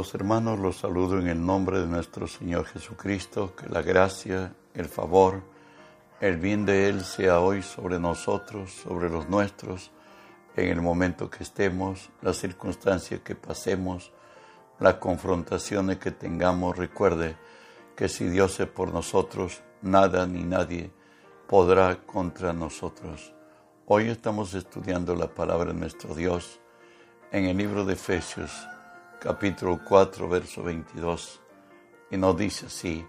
Amados hermanos, los saludo en el nombre de nuestro Señor Jesucristo, que la gracia, el favor, el bien de Él sea hoy sobre nosotros, sobre los nuestros, en el momento que estemos, las circunstancias que pasemos, las confrontaciones que tengamos. Recuerde que si Dios es por nosotros, nada ni nadie podrá contra nosotros. Hoy estamos estudiando la palabra de nuestro Dios en el libro de Efesios capítulo 4, verso 22, y nos dice así,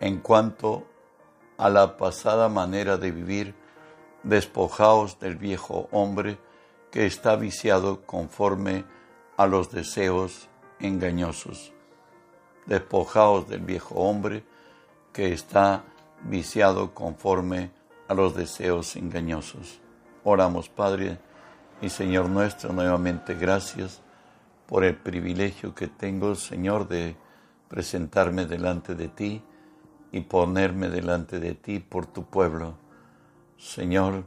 en cuanto a la pasada manera de vivir, despojaos del viejo hombre que está viciado conforme a los deseos engañosos. Despojaos del viejo hombre que está viciado conforme a los deseos engañosos. Oramos, Padre y Señor nuestro, nuevamente gracias por el privilegio que tengo, Señor, de presentarme delante de ti y ponerme delante de ti por tu pueblo. Señor,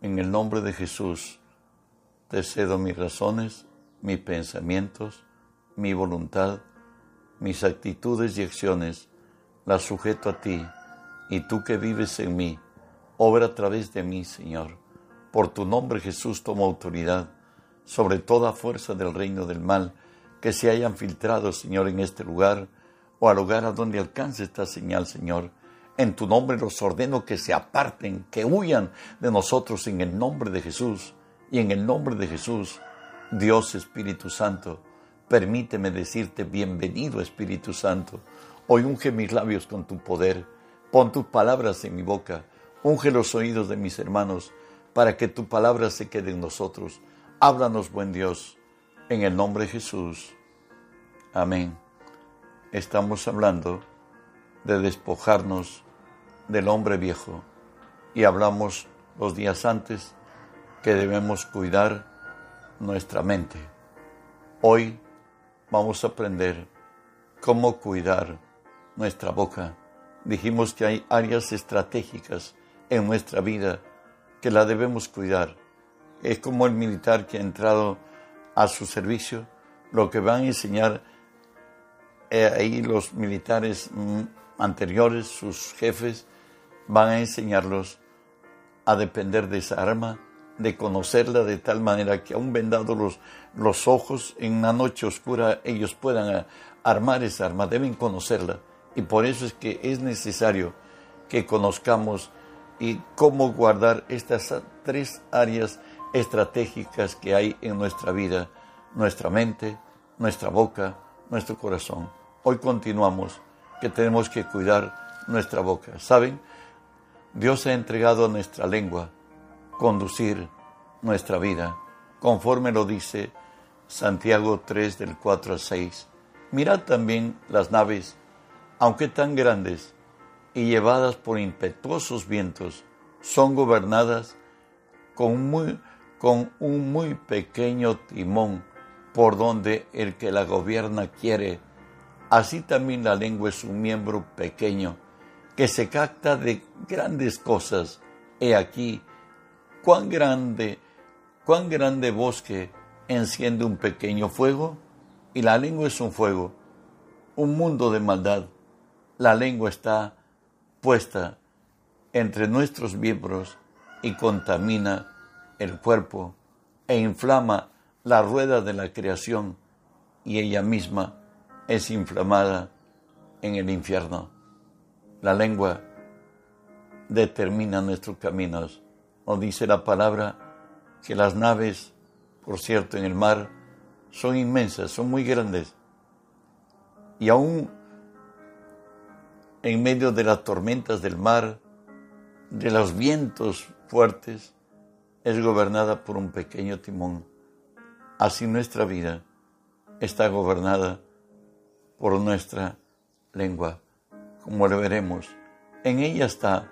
en el nombre de Jesús, te cedo mis razones, mis pensamientos, mi voluntad, mis actitudes y acciones, las sujeto a ti, y tú que vives en mí, obra a través de mí, Señor. Por tu nombre, Jesús, toma autoridad sobre toda fuerza del reino del mal que se hayan filtrado, Señor, en este lugar o al lugar a donde alcance esta señal, Señor. En tu nombre los ordeno que se aparten, que huyan de nosotros en el nombre de Jesús. Y en el nombre de Jesús, Dios Espíritu Santo, permíteme decirte bienvenido Espíritu Santo. Hoy unge mis labios con tu poder, pon tus palabras en mi boca, unge los oídos de mis hermanos, para que tu palabra se quede en nosotros Háblanos, buen Dios, en el nombre de Jesús. Amén. Estamos hablando de despojarnos del hombre viejo y hablamos los días antes que debemos cuidar nuestra mente. Hoy vamos a aprender cómo cuidar nuestra boca. Dijimos que hay áreas estratégicas en nuestra vida que la debemos cuidar es como el militar que ha entrado a su servicio, lo que van a enseñar eh, ahí los militares mm, anteriores, sus jefes, van a enseñarlos a depender de esa arma, de conocerla de tal manera que aún vendados los, los ojos en una noche oscura ellos puedan eh, armar esa arma, deben conocerla. Y por eso es que es necesario que conozcamos y cómo guardar estas tres áreas estratégicas que hay en nuestra vida, nuestra mente, nuestra boca, nuestro corazón. Hoy continuamos que tenemos que cuidar nuestra boca. ¿Saben? Dios ha entregado a nuestra lengua conducir nuestra vida, conforme lo dice Santiago 3 del 4 al 6. Mirad también las naves, aunque tan grandes y llevadas por impetuosos vientos, son gobernadas con muy con un muy pequeño timón por donde el que la gobierna quiere. Así también la lengua es un miembro pequeño que se capta de grandes cosas. He aquí cuán grande, cuán grande bosque enciende un pequeño fuego y la lengua es un fuego, un mundo de maldad. La lengua está puesta entre nuestros miembros y contamina el cuerpo e inflama la rueda de la creación y ella misma es inflamada en el infierno. La lengua determina nuestros caminos. Nos dice la palabra que las naves, por cierto, en el mar son inmensas, son muy grandes. Y aún en medio de las tormentas del mar, de los vientos fuertes, es gobernada por un pequeño timón. Así nuestra vida está gobernada por nuestra lengua, como lo veremos. En ella está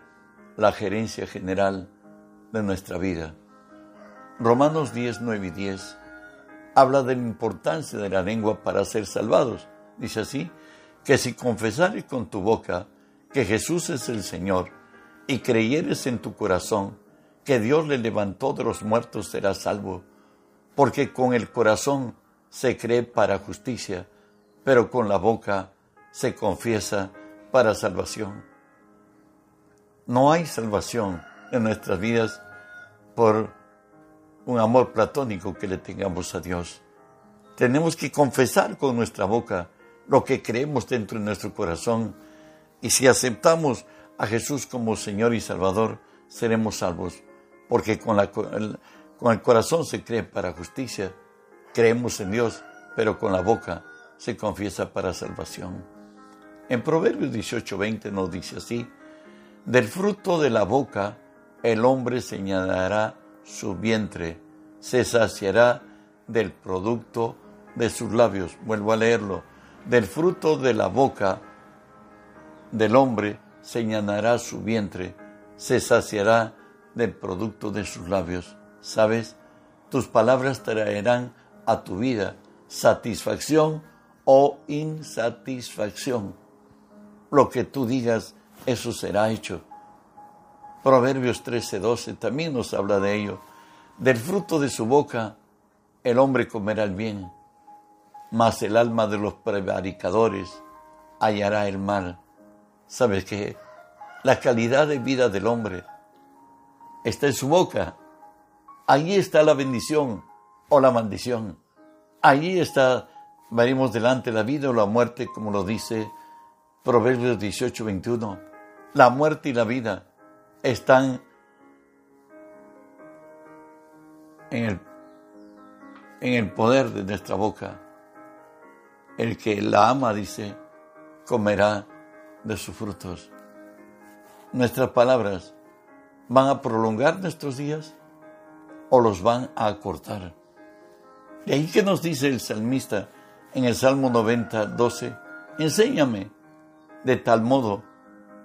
la gerencia general de nuestra vida. Romanos 10, 9 y 10 habla de la importancia de la lengua para ser salvados. Dice así, que si confesares con tu boca que Jesús es el Señor y creyeres en tu corazón que Dios le levantó de los muertos será salvo, porque con el corazón se cree para justicia, pero con la boca se confiesa para salvación. No hay salvación en nuestras vidas por un amor platónico que le tengamos a Dios. Tenemos que confesar con nuestra boca lo que creemos dentro de nuestro corazón y si aceptamos a Jesús como Señor y Salvador, seremos salvos, porque con, el corazón se cree para justicia, creemos en Dios, pero con la boca se confiesa para salvación. En Proverbios 18:20 nos dice así, del fruto de la boca el hombre señalará su vientre, se saciará del producto de sus labios. Vuelvo a leerlo. Del fruto de la boca del hombre señalará su vientre, se saciará del producto de sus labios. ¿Sabes? Tus palabras traerán a tu vida satisfacción o insatisfacción. Lo que tú digas, eso será hecho. Proverbios 13:12 también nos habla de ello. Del fruto de su boca el hombre comerá el bien, mas el alma de los prevaricadores hallará el mal. ¿Sabes qué? La calidad de vida del hombre está en su boca. Allí está la bendición o la maldición. Allí está, veremos delante la vida o la muerte, como lo dice Proverbios 18, 21. La muerte y la vida están en el, en el poder de nuestra boca. El que la ama, dice, comerá de sus frutos. Nuestras palabras van a prolongar nuestros días o los van a acortar. De ahí que nos dice el salmista en el Salmo 90, 12, enséñame de tal modo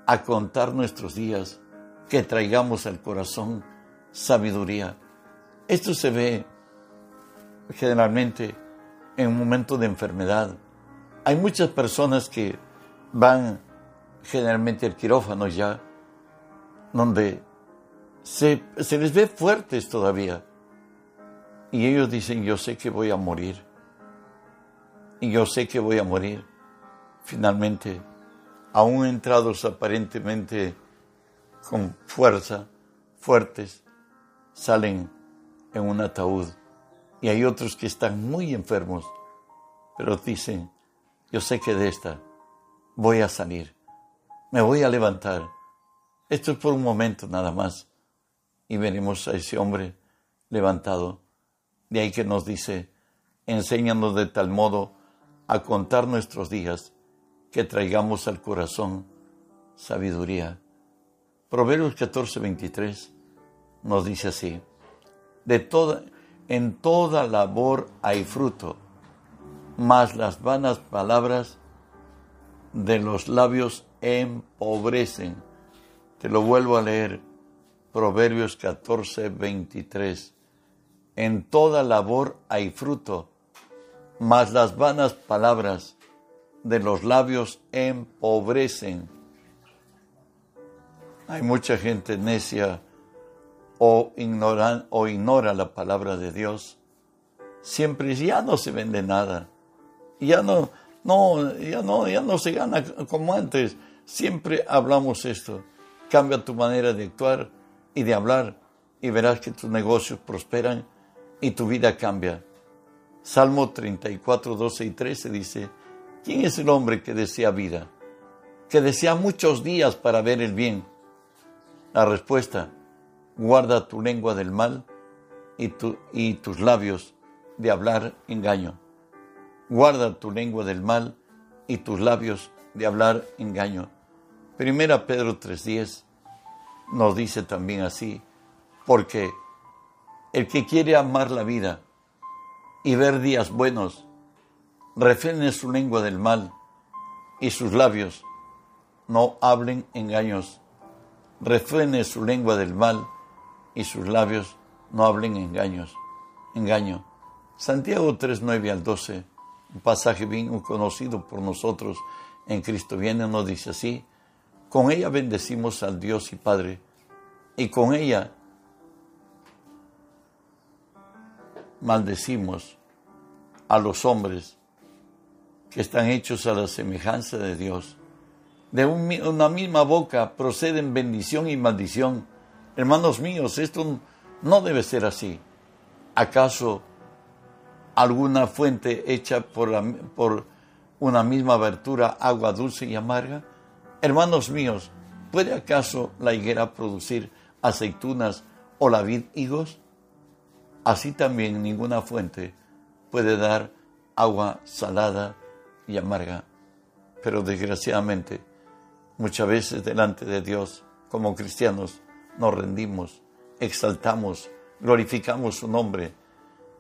a contar nuestros días que traigamos al corazón sabiduría. Esto se ve generalmente en un momento de enfermedad. Hay muchas personas que van generalmente al quirófano ya, donde se, se les ve fuertes todavía. Y ellos dicen, yo sé que voy a morir. Y yo sé que voy a morir. Finalmente, aún entrados aparentemente con fuerza, fuertes, salen en un ataúd. Y hay otros que están muy enfermos, pero dicen, yo sé que de esta voy a salir, me voy a levantar. Esto es por un momento nada más. Y veremos a ese hombre levantado. De ahí que nos dice, enséñanos de tal modo a contar nuestros días que traigamos al corazón sabiduría. Proverbios 14, 23 nos dice así, de toda, en toda labor hay fruto, mas las vanas palabras de los labios empobrecen. Te lo vuelvo a leer, Proverbios 14, 23. En toda labor hay fruto, mas las vanas palabras de los labios empobrecen. Hay mucha gente necia o, o ignora la palabra de Dios. Siempre ya no se vende nada. Ya no, no, ya no, ya no se gana como antes. Siempre hablamos esto. Cambia tu manera de actuar y de hablar y verás que tus negocios prosperan y tu vida cambia. Salmo 34, 12 y 13 dice, ¿quién es el hombre que desea vida? Que desea muchos días para ver el bien la respuesta, guarda tu lengua del mal y, tus labios de hablar engaño. Guarda tu lengua del mal y tus labios de hablar engaño. Primera Pedro 3.10 nos dice también así, porque el que quiere amar la vida y ver días buenos, refrene su lengua del mal y sus labios no hablen engaños refrene su lengua del mal y sus labios no hablen engaños. Engaño. Santiago 3, 9 al 12, un pasaje bien conocido por nosotros en Cristo viene, nos dice así, con ella bendecimos al Dios y Padre, y con ella maldecimos a los hombres que están hechos a la semejanza de Dios. De una misma boca proceden bendición y maldición. Hermanos míos, esto no debe ser así. ¿Acaso alguna fuente hecha por, una misma abertura, agua dulce y amarga? Hermanos míos, ¿puede acaso la higuera producir aceitunas o la vid higos? Así también ninguna fuente puede dar agua salada y amarga. Pero desgraciadamente, muchas veces delante de Dios, como cristianos, nos rendimos, exaltamos, glorificamos su nombre,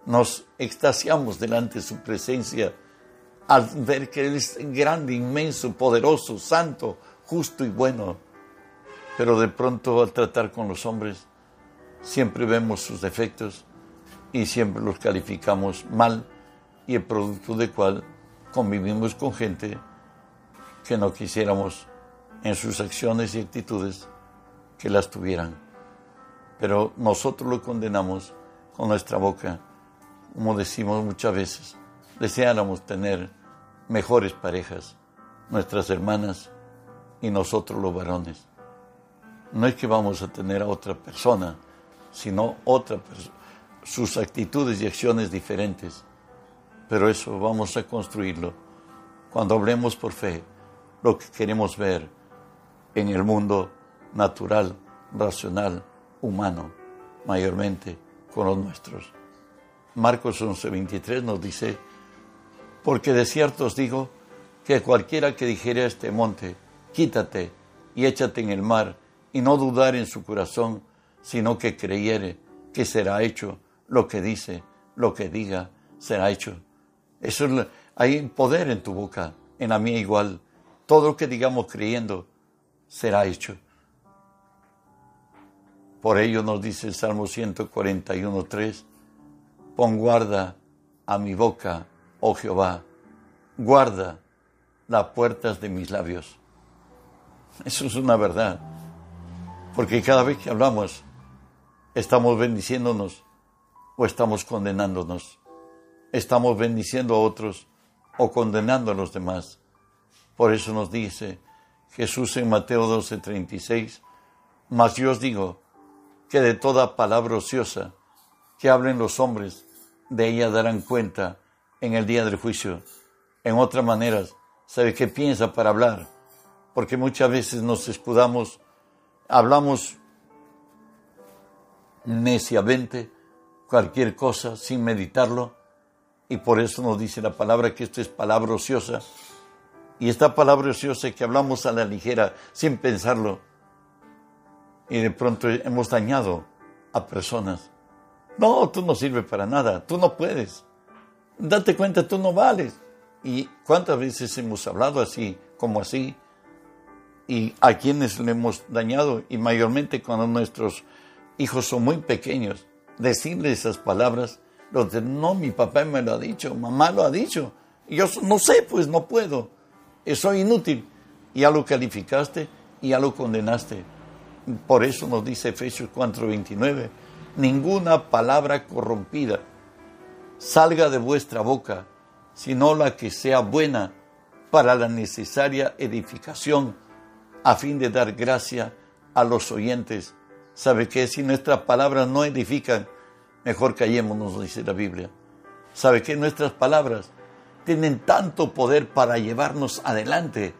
nos extasiamos delante de su presencia al ver que Él es grande, inmenso, poderoso, santo, justo y bueno. Pero de pronto al tratar con los hombres, siempre vemos sus defectos y siempre los calificamos mal y el producto de cual convivimos con gente que no quisiéramos en sus acciones y actitudes que las tuvieran. Pero nosotros lo condenamos con nuestra boca, como decimos muchas veces. Deseáramos tener mejores parejas, nuestras hermanas y nosotros los varones. No es que vamos a tener a otra persona, sino otra sus actitudes y acciones diferentes pero eso vamos a construirlo cuando hablemos por fe lo que queremos ver en el mundo natural, racional, humano, mayormente con los nuestros. Marcos 11:23 nos dice, porque de cierto os digo que cualquiera que dijere a este monte, quítate y échate en el mar, y no dudar en su corazón, sino que creyere que será hecho lo que dice, lo que diga, será hecho. Eso hay poder en tu boca, en la mía igual. Todo lo que digamos creyendo será hecho. Por ello nos dice el Salmo 141.3, pon guarda a mi boca, oh Jehová, guarda las puertas de mis labios. Eso es una verdad, porque cada vez que hablamos, estamos bendiciéndonos o estamos condenándonos estamos bendiciendo a otros o condenando a los demás. Por eso nos dice Jesús en Mateo 12:36, mas yo os digo que de toda palabra ociosa que hablen los hombres, de ella darán cuenta en el día del juicio. En otras maneras, ¿sabe qué piensa para hablar? Porque muchas veces nos escudamos, hablamos neciamente cualquier cosa sin meditarlo y por eso nos dice la palabra que esto es palabra ociosa. Y esta palabra ociosa que hablamos a la ligera, sin pensarlo, y de pronto hemos dañado a personas. No, tú no sirves para nada, tú no puedes. Date cuenta, tú no vales. ¿Y cuántas veces hemos hablado así, como así? Y a quienes le hemos dañado, y mayormente cuando nuestros hijos son muy pequeños, decirle esas palabras no, mi papá me lo ha dicho, mamá lo ha dicho. Yo no sé, pues no puedo. Soy inútil. Ya lo calificaste y ya lo condenaste. Por eso nos dice Efesios 4:29, ninguna palabra corrompida salga de vuestra boca, sino la que sea buena para la necesaria edificación, a fin de dar gracia a los oyentes. ¿Sabe que si nuestras palabras no edifican, mejor callemos, dice la Biblia. ¿Sabe que nuestras palabras tienen tanto poder para llevarnos adelante?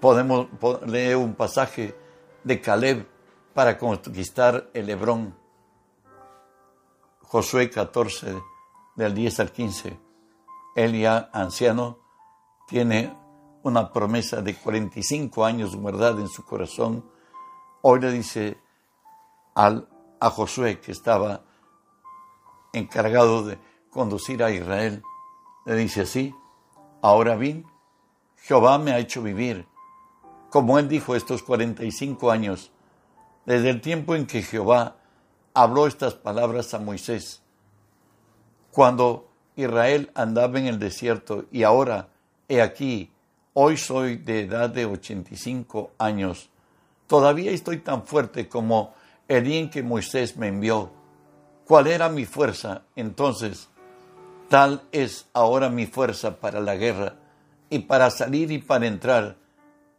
Podemos leer un pasaje de Caleb para conquistar el Hebrón. Josué 14, del 10 al 15. Él ya anciano tiene una promesa de 45 años verdad en su corazón. Hoy le dice al a Josué, que estaba encargado de conducir a Israel. Le dice así, ahora bien, Jehová me ha hecho vivir, como él dijo estos 45 años, desde el tiempo en que Jehová habló estas palabras a Moisés, cuando Israel andaba en el desierto y ahora, he aquí, hoy soy de edad de 85 años, todavía estoy tan fuerte como el día que Moisés me envió, cuál era mi fuerza entonces Tal es ahora mi fuerza para la guerra y para salir y para entrar.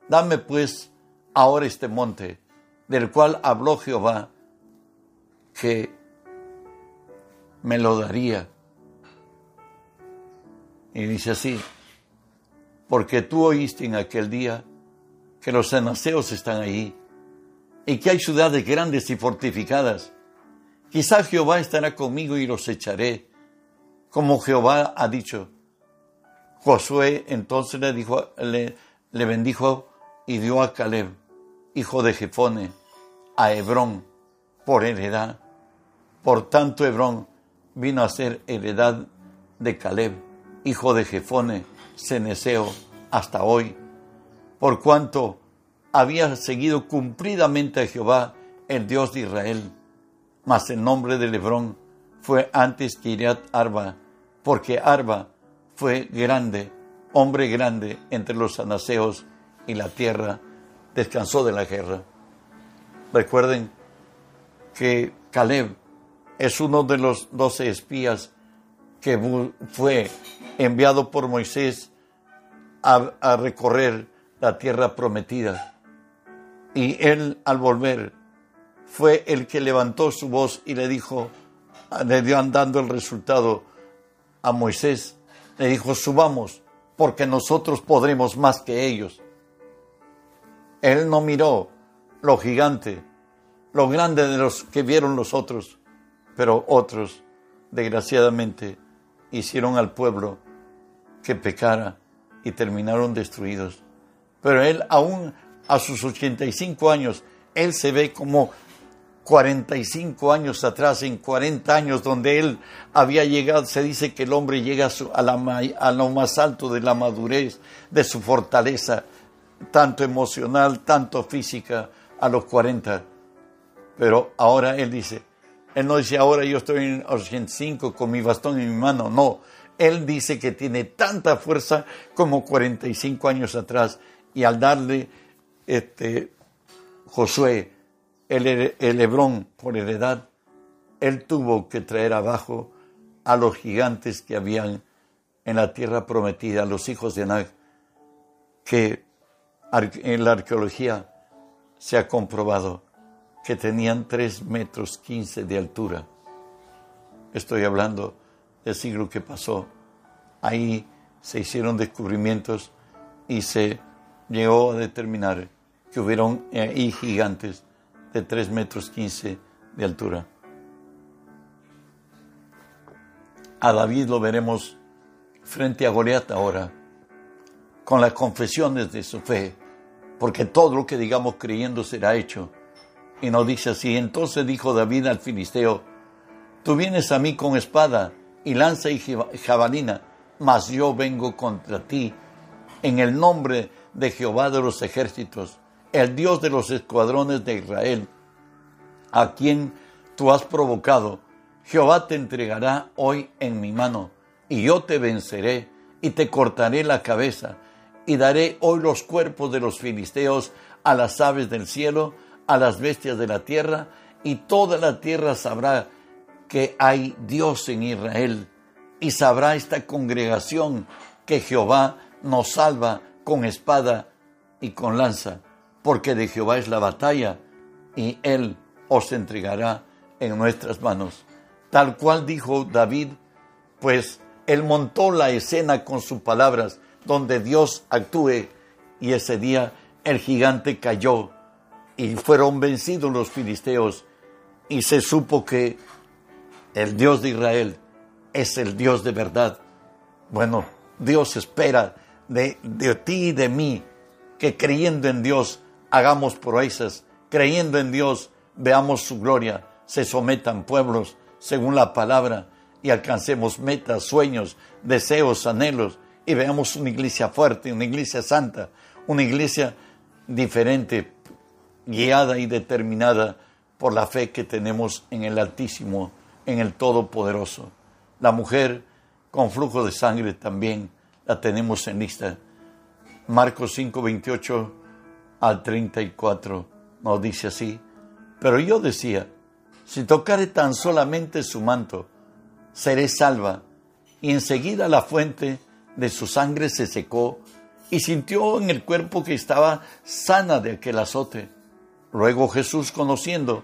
Dame pues ahora este monte, del cual habló Jehová, que me lo daría. Y dice así, porque tú oíste en aquel día que los anaseos están ahí y que hay ciudades grandes y fortificadas. Quizá Jehová estará conmigo y los echaré, como Jehová ha dicho. Josué entonces le, dijo, le, le bendijo y dio a Caleb, hijo de Jefone, a Hebrón por heredad. Por tanto, Hebrón vino a ser heredad de Caleb, hijo de Jefone, ceneseo, hasta hoy, por cuanto había seguido cumplidamente a Jehová, el Dios de Israel. Mas el nombre de Hebrón fue antes que Iriat Arba, porque Arba fue grande, hombre grande entre los anaseos y la tierra descansó de la guerra. Recuerden que Caleb es uno de los doce espías que fue enviado por Moisés a, recorrer la tierra prometida. Y él al volver fue el que levantó su voz y le dijo, le dio andando el resultado a Moisés, le dijo, subamos, porque nosotros podremos más que ellos. Él no miró lo gigante, lo grande de los que vieron los otros, pero otros, desgraciadamente, hicieron al pueblo que pecara y terminaron destruidos. Pero él aún a sus 85 años, él se ve como 45 años atrás, en 40 años donde él había llegado, se dice que el hombre llega a, lo más alto de la madurez, de su fortaleza, tanto emocional, tanto física, a los 40. Pero ahora él dice, él no dice ahora yo estoy en 85 con mi bastón en mi mano, no, él dice que tiene tanta fuerza como 45 años atrás y al darle este, Josué el, el Hebrón por heredad, él tuvo que traer abajo a los gigantes que habían en la tierra prometida, los hijos de Anak, que en la arqueología se ha comprobado que tenían 3 metros 15 de altura. Estoy hablando del siglo que pasó. Ahí se hicieron descubrimientos y se llegó a determinar que hubieron ahí gigantes de 3 metros 15 de altura. A David lo veremos frente a Goliat ahora, con las confesiones de su fe, porque todo lo que digamos creyendo será hecho. Y nos dice así, entonces dijo David al filisteo, tú vienes a mí con espada y lanza y jabalina, mas yo vengo contra ti en el nombre de Jehová de los ejércitos, el Dios de los escuadrones de Israel, a quien tú has provocado. Jehová te entregará hoy en mi mano, y yo te venceré, y te cortaré la cabeza, y daré hoy los cuerpos de los filisteos a las aves del cielo, a las bestias de la tierra, y toda la tierra sabrá que hay Dios en Israel, y sabrá esta congregación que Jehová nos salva con espada y con lanza, porque de Jehová es la batalla, y Él os entregará en nuestras manos. Tal cual dijo David, pues Él montó la escena con sus palabras, donde Dios actúe, y ese día el gigante cayó, y fueron vencidos los filisteos, y se supo que el Dios de Israel es el Dios de verdad. Bueno, Dios espera de, ti y de mí que creyendo en Dios hagamos proezas, creyendo en Dios veamos su gloria, se sometan pueblos según la palabra y alcancemos metas, sueños, deseos, anhelos y veamos una iglesia fuerte, una iglesia santa, una iglesia diferente, guiada y determinada por la fe que tenemos en el Altísimo en el Todopoderoso. La mujer con flujo de sangre también la tenemos en lista. Marcos 5, 28 al 34 nos dice así. Pero yo decía, si tocare tan solamente su manto, seré salva. y enseguida la fuente de su sangre se secó y sintió en el cuerpo que estaba sana de aquel azote. Luego Jesús, conociendo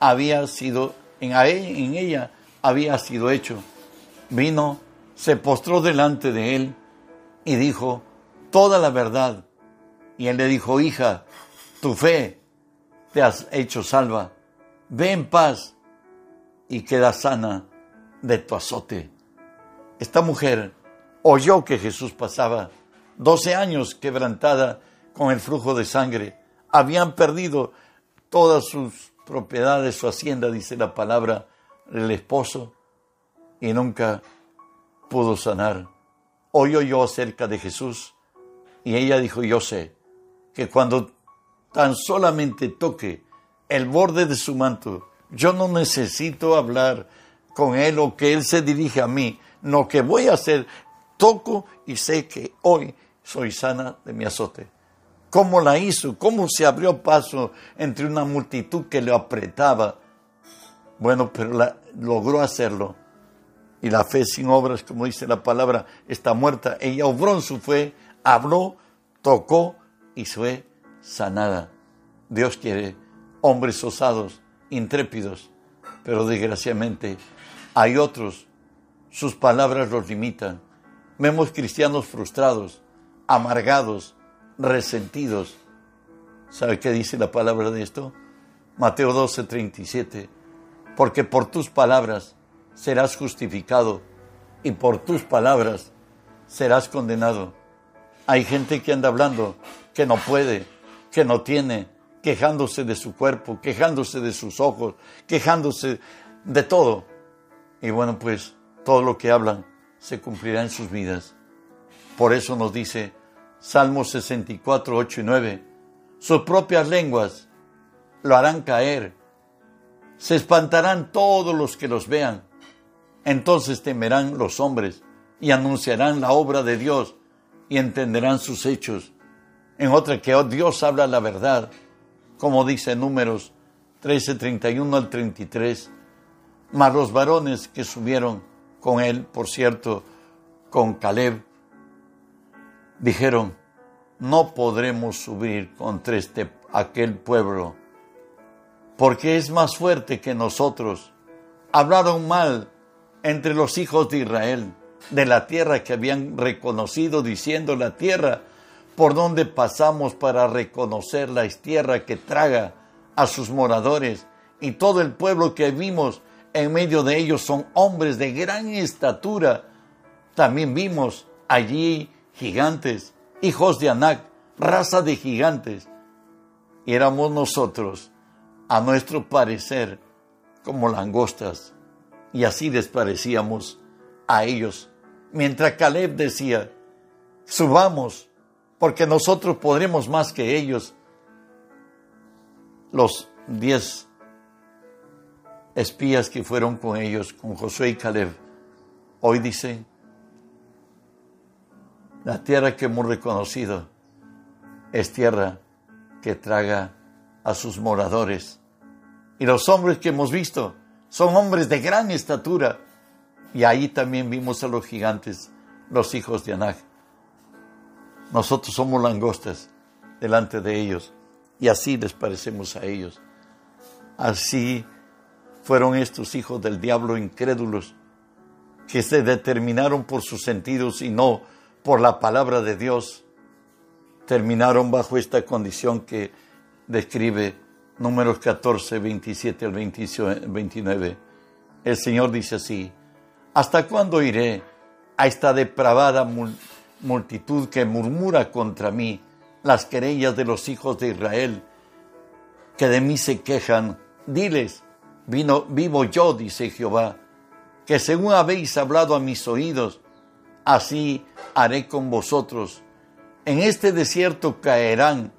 había sido, en, en ella había sido hecho, vino, se postró delante de él y dijo toda la verdad. Y él le dijo, hija, tu fe te has hecho salva, ve en paz y queda sana de tu azote. Esta mujer oyó que Jesús pasaba, doce años quebrantada con el flujo de sangre, habían perdido todas sus propiedades, su hacienda, dice la palabra, el esposo, y nunca pudo sanar. Hoy oyó acerca de Jesús y ella dijo, yo sé que cuando tan solamente toque el borde de su manto, yo no necesito hablar con él o que él se dirija a mí. Lo que voy a hacer, toco y sé que hoy soy sana de mi azote. ¿Cómo la hizo? ¿Cómo se abrió paso entre una multitud que le apretaba? Bueno, pero logró hacerlo. Y la fe sin obras, como dice la palabra, está muerta. Ella obró en su fe, habló, tocó y fue sanada. Dios quiere hombres osados, intrépidos, pero desgraciadamente hay otros, sus palabras los limitan. Vemos cristianos frustrados, amargados, resentidos. ¿Sabe qué dice la palabra de esto? Mateo 12, 37. Porque por tus palabras serás justificado y por tus palabras serás condenado. Hay gente que anda hablando que no puede, que no tiene, quejándose de su cuerpo, quejándose de sus ojos, quejándose de todo. Y bueno, pues todo lo que hablan se cumplirá en sus vidas. Por eso nos dice Salmos 64, 8 y 9, sus propias lenguas lo harán caer, se espantarán todos los que los vean, entonces temerán los hombres y anunciarán la obra de Dios y entenderán sus hechos. En otra que oh, Dios habla la verdad, como dice Números 13, 31 al 33 mas los varones que subieron con él, por cierto, con Caleb, dijeron, no podremos subir contra este, aquel pueblo, porque es más fuerte que nosotros. Hablaron mal entre los hijos de Israel de la tierra que habían reconocido, diciendo la tierra por donde pasamos para reconocer la tierra que traga a sus moradores y todo el pueblo que vimos en medio de ellos son hombres de gran estatura. También vimos allí gigantes, hijos de Anac, raza de gigantes. Y éramos nosotros, a nuestro parecer, como langostas. Y así les parecíamos a ellos. Mientras Caleb decía, subamos, porque nosotros podremos más que ellos. Los diez espías que fueron con ellos, con Josué y Caleb, hoy dicen, la tierra que hemos reconocido es tierra que traga a sus moradores. Y los hombres que hemos visto son hombres de gran estatura. Y ahí también vimos a los gigantes, los hijos de Anak. Nosotros somos langostas delante de ellos y así les parecemos a ellos. Así fueron estos hijos del diablo incrédulos que se determinaron por sus sentidos y no por la palabra de Dios. Terminaron bajo esta condición que describe números 14, 27 al 29. El Señor dice así, ¿hasta cuándo iré a esta depravada multitud que murmura contra mí las querellas de los hijos de Israel, que de mí se quejan? Diles, Vino, vivo yo, dice Jehová, que según habéis hablado a mis oídos, así haré con vosotros. En este desierto caerán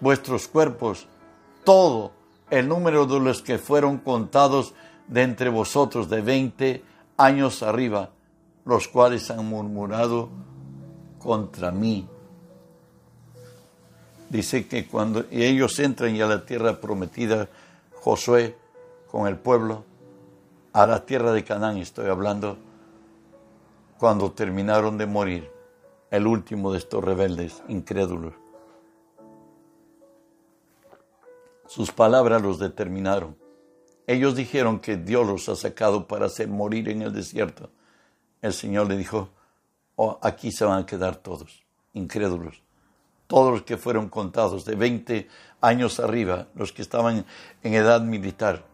vuestros cuerpos, todo el número de los que fueron contados de entre vosotros de veinte años arriba, los cuales han murmurado contra mí. Dice que cuando ellos entran ya a la tierra prometida, Josué con el pueblo, a la tierra de Canaán estoy hablando, cuando terminaron de morir, el último de estos rebeldes incrédulos. Sus palabras los determinaron. Ellos dijeron que Dios los ha sacado para hacer morir en el desierto. El Señor le dijo, oh, aquí se van a quedar todos, incrédulos. Todos los que fueron contados de 20 años arriba, los que estaban en edad militar,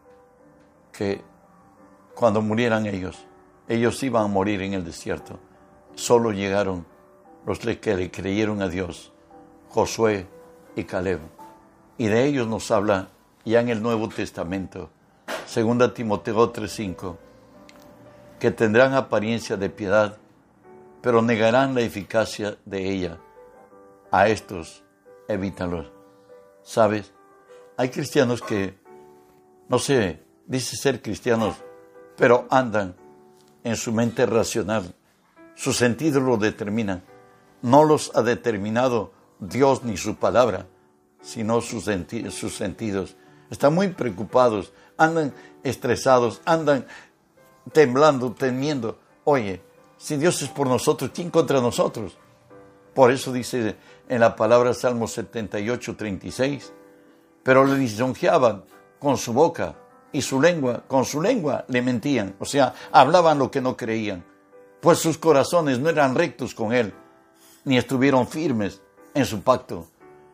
que cuando murieran ellos, ellos iban a morir en el desierto. Solo llegaron los que le creyeron a Dios, Josué y Caleb. Y de ellos nos habla ya en el Nuevo Testamento, 2 Timoteo 3:5, que tendrán apariencia de piedad, pero negarán la eficacia de ella. A estos evítalos. ¿Sabes? Hay cristianos que, no sé, dice ser cristianos, pero andan en su mente racional. Sus sentidos lo determinan. No los ha determinado Dios ni su palabra sino sus, sentidos. Están muy preocupados, andan estresados, andan temblando, temiendo. Oye, si Dios es por nosotros, ¿quién contra nosotros? Por eso dice en la palabra Salmo 78, 36, pero le lisonjeaban con su boca y su lengua, con su lengua le mentían, o sea, hablaban lo que no creían, pues sus corazones no eran rectos con él, ni estuvieron firmes en su pacto.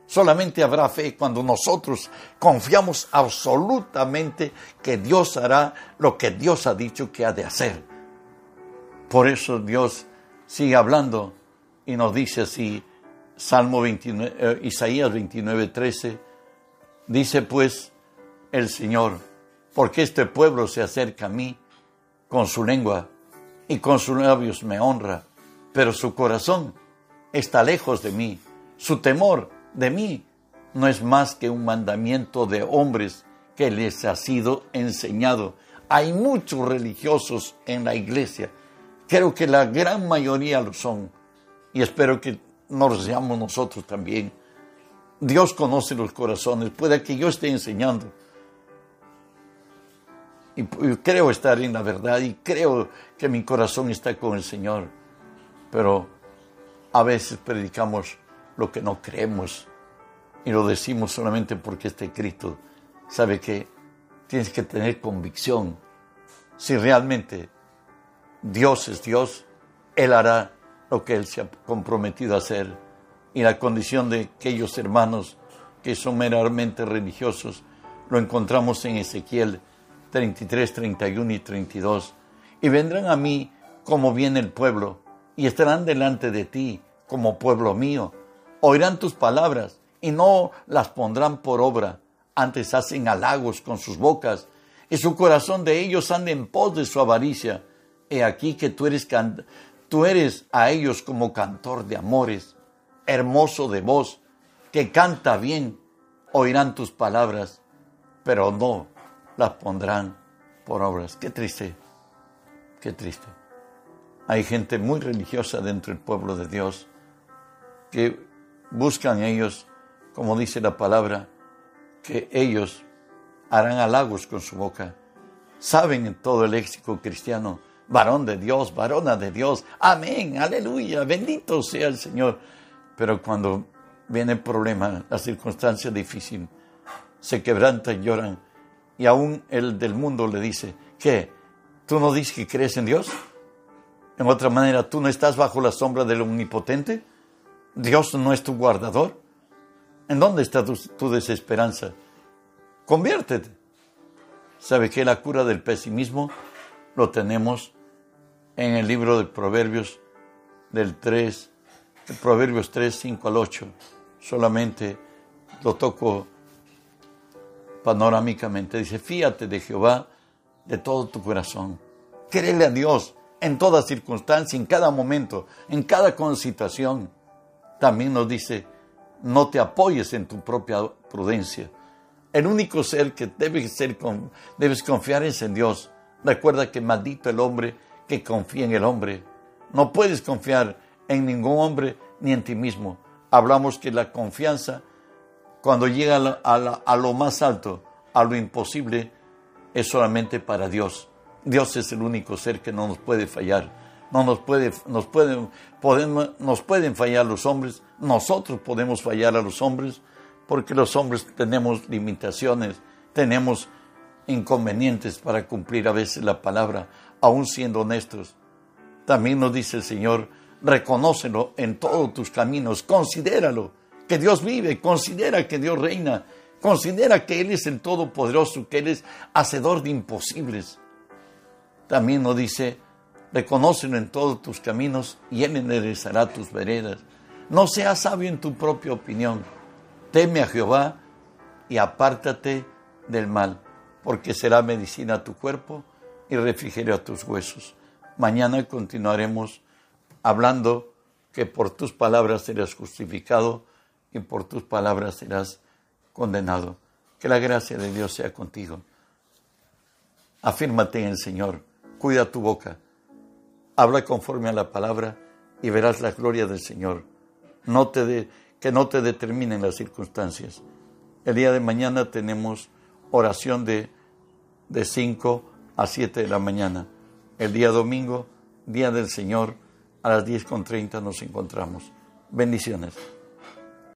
Solamente habrá fe cuando nosotros confiamos absolutamente que Dios hará lo que Dios ha dicho que ha de hacer. Por eso Dios sigue hablando y nos dice así, Salmo 29, eh, Isaías 29, 13, dice pues el Señor, porque este pueblo se acerca a mí con su lengua y con sus labios me honra, pero su corazón está lejos de mí, su temor de mí no es más que un mandamiento de hombres que les ha sido enseñado. Hay muchos religiosos en la iglesia. Creo que la gran mayoría lo son. Y espero que nos seamos nosotros también. Dios conoce los corazones. Puede que yo esté enseñando. Y creo estar en la verdad y creo que mi corazón está con el Señor. Pero a veces predicamos lo que no creemos. Y lo decimos solamente porque este Cristo sabe que tienes que tener convicción. Si realmente Dios es Dios, Él hará lo que Él se ha comprometido a hacer. Y la condición de aquellos hermanos que son meramente religiosos lo encontramos en Ezequiel 33, 31 y 32. Y vendrán a mí como viene el pueblo, y estarán delante de ti como pueblo mío oirán tus palabras y no las pondrán por obra. Antes hacen halagos con sus bocas y su corazón de ellos anda en pos de su avaricia. He aquí que tú eres, tú eres a ellos como cantor de amores, hermoso de voz, que canta bien. Oirán tus palabras, pero no las pondrán por obras. Qué triste, qué triste. Hay gente muy religiosa dentro del pueblo de Dios que buscan ellos, como dice la palabra, que ellos harán halagos con su boca. Saben en todo el léxico cristiano, varón de Dios, varona de Dios, amén, aleluya, bendito sea el Señor. Pero cuando viene el problema, la circunstancia difícil, se quebrantan, lloran, y aún el del mundo le dice, ¿qué? ¿Tú no dices que crees en Dios? En otra manera, ¿tú no estás bajo la sombra del omnipotente? Dios no es tu guardador. ¿En dónde está tu, desesperanza? Conviértete. ¿Sabe que la cura del pesimismo lo tenemos en el libro de Proverbios del 3, Proverbios 3, 5 al 8? Solamente lo toco panorámicamente. Dice, fíate de Jehová de todo tu corazón. Créele a Dios en toda circunstancia, en cada momento, en cada situación. También nos dice, no te apoyes en tu propia prudencia. El único ser que debes confiar es en Dios. Recuerda que maldito el hombre que confía en el hombre. No puedes confiar en ningún hombre ni en ti mismo. Hablamos que la confianza, cuando llega a, lo más alto, a lo imposible, es solamente para Dios. Dios es el único ser que no nos puede fallar. No nos, puede, nos, pueden, podemos, nos pueden fallar los hombres, nosotros podemos fallar a los hombres, porque los hombres tenemos limitaciones, tenemos inconvenientes para cumplir a veces la palabra, aún siendo honestos. También nos dice el Señor, reconócelo en todos tus caminos, considéralo, que Dios vive, considera que Dios reina, considera que Él es el Todopoderoso, que Él es hacedor de imposibles. También nos dice, reconócelo en todos tus caminos y Él enderezará tus veredas. No seas sabio en tu propia opinión. Teme a Jehová y apártate del mal, porque será medicina a tu cuerpo y refrigerio a tus huesos. Mañana continuaremos hablando que por tus palabras serás justificado y por tus palabras serás condenado. Que la gracia de Dios sea contigo. Afírmate en el Señor, cuida tu boca, habla conforme a la palabra y verás la gloria del Señor. No te que no te determinen las circunstancias. El día de mañana tenemos oración de, de 5 a 7 de la mañana. El día domingo, día del Señor, a las 10.30 nos encontramos. Bendiciones.